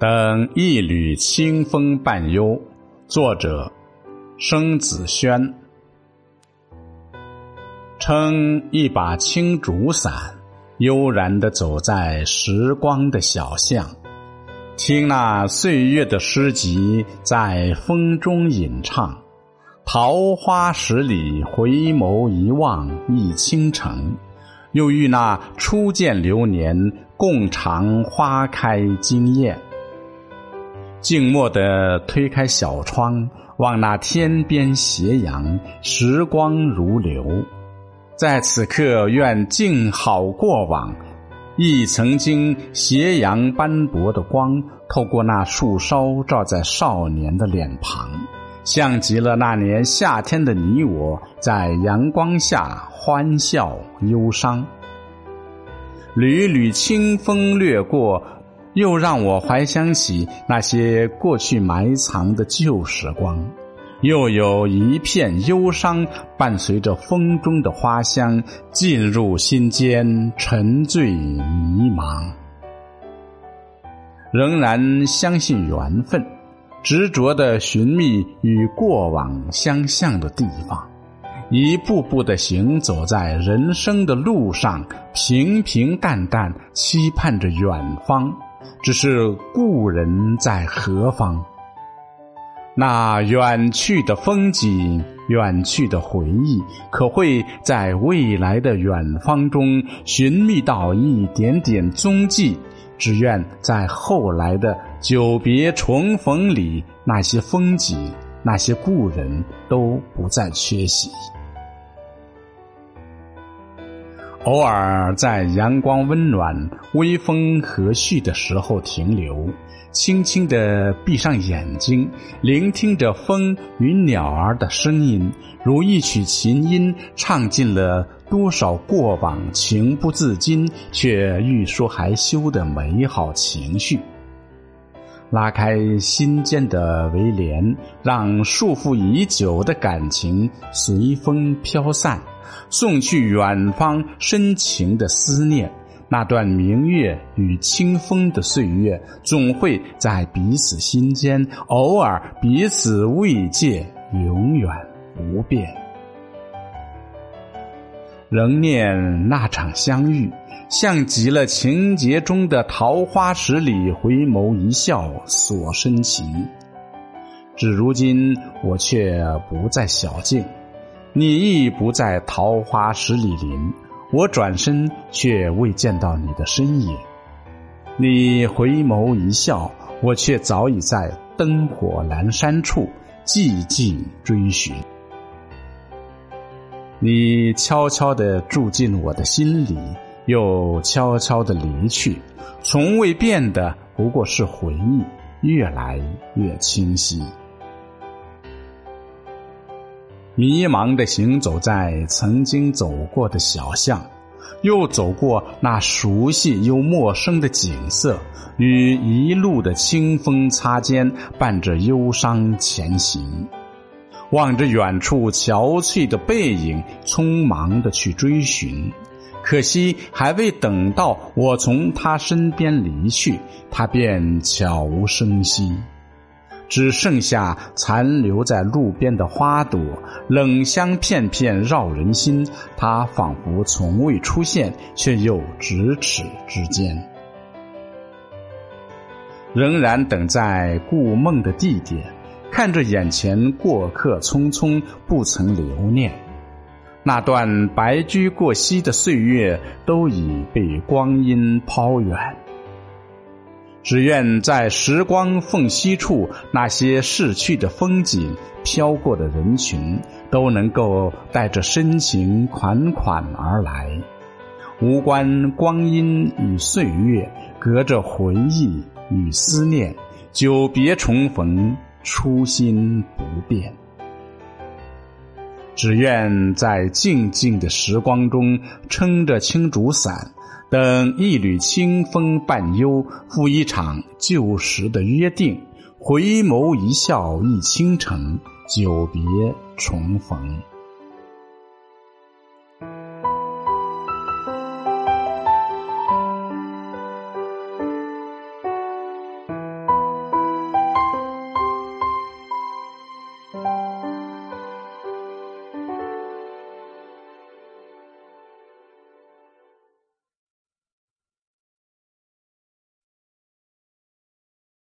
等一缕清风伴幽，作者生子轩。撑一把青竹伞，悠然的走在时光的小巷，听那岁月的诗集在风中吟唱。桃花十里，回眸一望一倾城。又遇那初见流年，共尝花开惊艳。静默地推开小窗，望那天边斜阳，时光如流。在此刻，愿静好过往。忆曾经斜阳斑驳的光，透过那树梢，照在少年的脸庞，像极了那年夏天的你我，在阳光下欢笑忧伤。缕缕清风掠过。又让我怀想起那些过去埋藏的旧时光，又有一片忧伤伴随着风中的花香进入心间，沉醉迷茫。仍然相信缘分，执着的寻觅与过往相像的地方，一步步的行走在人生的路上，平平淡淡期盼着远方。只是故人在何方？那远去的风景，远去的回忆，可会在未来的远方中寻觅到一点点踪迹？只愿在后来的久别重逢里，那些风景，那些故人，都不再缺席。偶尔在阳光温暖、微风和煦的时候停留，轻轻地闭上眼睛，聆听着风与鸟儿的声音，如一曲琴音，唱尽了多少过往情不自禁却欲说还休的美好情绪。拉开心间的围帘，让束缚已久的感情随风飘散。送去远方深情的思念，那段明月与清风的岁月，总会在彼此心间，偶尔彼此慰藉，永远不变。仍念那场相遇，像极了情节中的桃花十里，回眸一笑所深情。只如今，我却不再小径。你亦不在桃花十里林，我转身却未见到你的身影。你回眸一笑，我却早已在灯火阑珊处寂寂追寻。你悄悄地住进我的心里，又悄悄地离去，从未变的不过是回忆，越来越清晰。迷茫的行走在曾经走过的小巷，又走过那熟悉又陌生的景色，与一路的清风擦肩，伴着忧伤前行。望着远处憔悴的背影，匆忙的去追寻，可惜还未等到我从他身边离去，他便悄无声息。只剩下残留在路边的花朵，冷香片片绕人心。它仿佛从未出现，却又咫尺之间。仍然等在故梦的地点，看着眼前过客匆匆，不曾留念。那段白驹过隙的岁月，都已被光阴抛远。只愿在时光缝隙处，那些逝去的风景、飘过的人群，都能够带着深情款款而来。无关光阴与岁月，隔着回忆与思念，久别重逢，初心不变。只愿在静静的时光中，撑着青竹伞。等一缕清风伴幽，赴一场旧时的约定。回眸一笑一倾城，久别重逢。